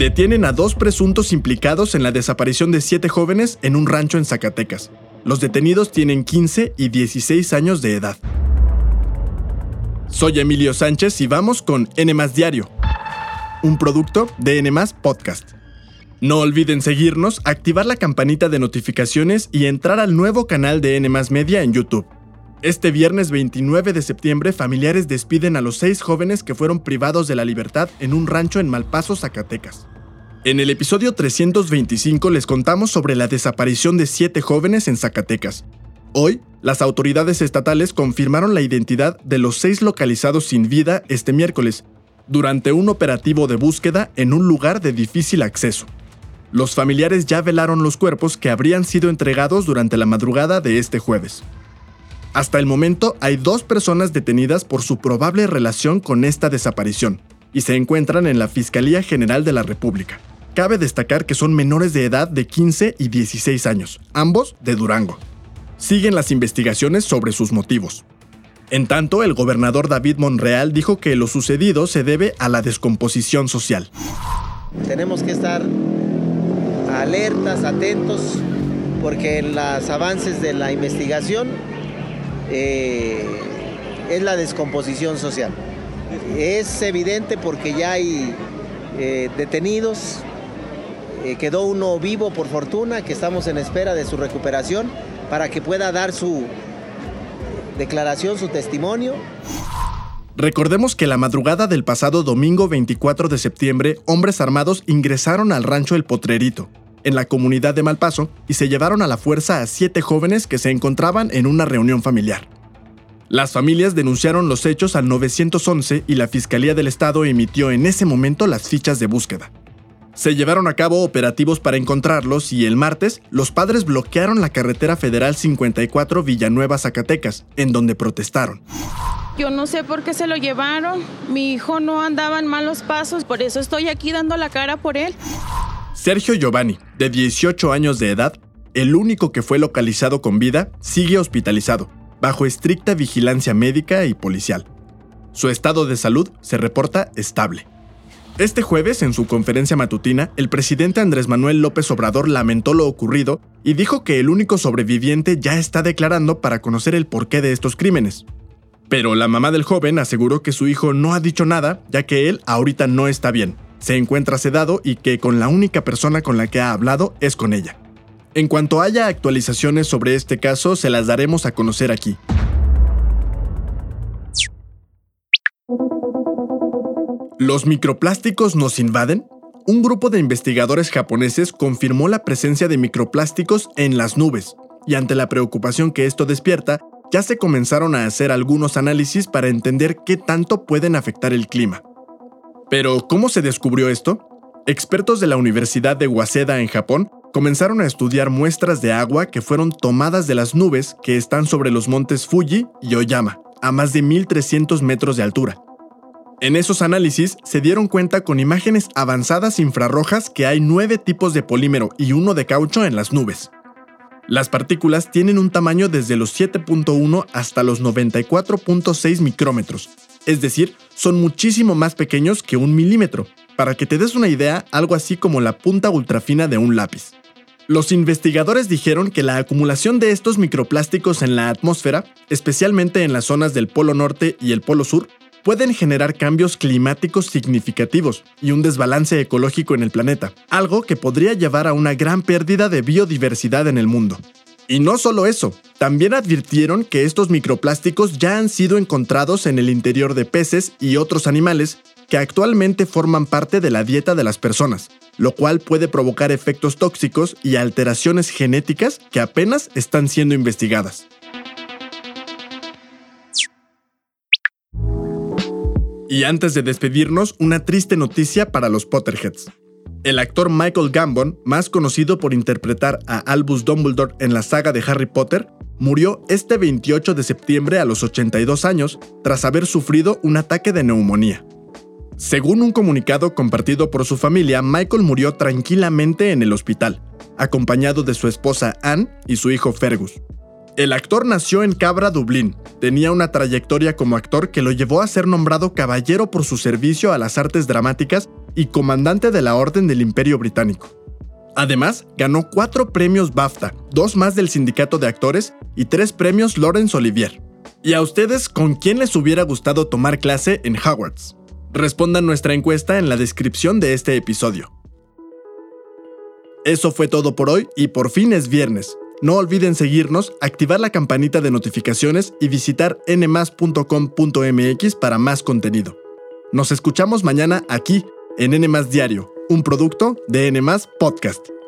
Detienen a dos presuntos implicados en la desaparición de siete jóvenes en un rancho en Zacatecas. Los detenidos tienen 15 y 16 años de edad. Soy Emilio Sánchez y vamos con N Diario, un producto de N Podcast. No olviden seguirnos, activar la campanita de notificaciones y entrar al nuevo canal de N Media en YouTube. Este viernes 29 de septiembre, familiares despiden a los seis jóvenes que fueron privados de la libertad en un rancho en Malpaso, Zacatecas. En el episodio 325 les contamos sobre la desaparición de siete jóvenes en Zacatecas. Hoy, las autoridades estatales confirmaron la identidad de los seis localizados sin vida este miércoles, durante un operativo de búsqueda en un lugar de difícil acceso. Los familiares ya velaron los cuerpos que habrían sido entregados durante la madrugada de este jueves. Hasta el momento hay dos personas detenidas por su probable relación con esta desaparición y se encuentran en la Fiscalía General de la República. Cabe destacar que son menores de edad de 15 y 16 años, ambos de Durango. Siguen las investigaciones sobre sus motivos. En tanto, el gobernador David Monreal dijo que lo sucedido se debe a la descomposición social. Tenemos que estar alertas, atentos, porque en los avances de la investigación eh, es la descomposición social. Es evidente porque ya hay eh, detenidos, eh, quedó uno vivo por fortuna, que estamos en espera de su recuperación para que pueda dar su declaración, su testimonio. Recordemos que la madrugada del pasado domingo 24 de septiembre, hombres armados ingresaron al rancho El Potrerito, en la comunidad de Malpaso y se llevaron a la fuerza a siete jóvenes que se encontraban en una reunión familiar. Las familias denunciaron los hechos al 911 y la Fiscalía del Estado emitió en ese momento las fichas de búsqueda. Se llevaron a cabo operativos para encontrarlos y el martes los padres bloquearon la carretera federal 54 Villanueva Zacatecas, en donde protestaron. Yo no sé por qué se lo llevaron. Mi hijo no andaba en malos pasos, por eso estoy aquí dando la cara por él. Sergio Giovanni, de 18 años de edad, el único que fue localizado con vida, sigue hospitalizado, bajo estricta vigilancia médica y policial. Su estado de salud se reporta estable. Este jueves, en su conferencia matutina, el presidente Andrés Manuel López Obrador lamentó lo ocurrido y dijo que el único sobreviviente ya está declarando para conocer el porqué de estos crímenes. Pero la mamá del joven aseguró que su hijo no ha dicho nada, ya que él ahorita no está bien se encuentra sedado y que con la única persona con la que ha hablado es con ella. En cuanto haya actualizaciones sobre este caso, se las daremos a conocer aquí. ¿Los microplásticos nos invaden? Un grupo de investigadores japoneses confirmó la presencia de microplásticos en las nubes, y ante la preocupación que esto despierta, ya se comenzaron a hacer algunos análisis para entender qué tanto pueden afectar el clima. Pero, ¿cómo se descubrió esto? Expertos de la Universidad de Waseda en Japón comenzaron a estudiar muestras de agua que fueron tomadas de las nubes que están sobre los montes Fuji y Oyama, a más de 1300 metros de altura. En esos análisis se dieron cuenta con imágenes avanzadas infrarrojas que hay nueve tipos de polímero y uno de caucho en las nubes. Las partículas tienen un tamaño desde los 7.1 hasta los 94.6 micrómetros, es decir, son muchísimo más pequeños que un milímetro. Para que te des una idea, algo así como la punta ultrafina de un lápiz. Los investigadores dijeron que la acumulación de estos microplásticos en la atmósfera, especialmente en las zonas del Polo Norte y el Polo Sur, pueden generar cambios climáticos significativos y un desbalance ecológico en el planeta, algo que podría llevar a una gran pérdida de biodiversidad en el mundo. Y no solo eso, también advirtieron que estos microplásticos ya han sido encontrados en el interior de peces y otros animales que actualmente forman parte de la dieta de las personas, lo cual puede provocar efectos tóxicos y alteraciones genéticas que apenas están siendo investigadas. Y antes de despedirnos, una triste noticia para los Potterheads. El actor Michael Gambon, más conocido por interpretar a Albus Dumbledore en la saga de Harry Potter, murió este 28 de septiembre a los 82 años tras haber sufrido un ataque de neumonía. Según un comunicado compartido por su familia, Michael murió tranquilamente en el hospital, acompañado de su esposa Anne y su hijo Fergus. El actor nació en Cabra, Dublín. Tenía una trayectoria como actor que lo llevó a ser nombrado caballero por su servicio a las artes dramáticas y comandante de la Orden del Imperio Británico. Además, ganó cuatro premios BAFTA, dos más del Sindicato de Actores y tres premios Laurence Olivier. ¿Y a ustedes con quién les hubiera gustado tomar clase en Hogwarts? Respondan nuestra encuesta en la descripción de este episodio. Eso fue todo por hoy y por fin es viernes. No olviden seguirnos, activar la campanita de notificaciones y visitar nmas.com.mx para más contenido. Nos escuchamos mañana aquí en N Diario, un producto de N Podcast.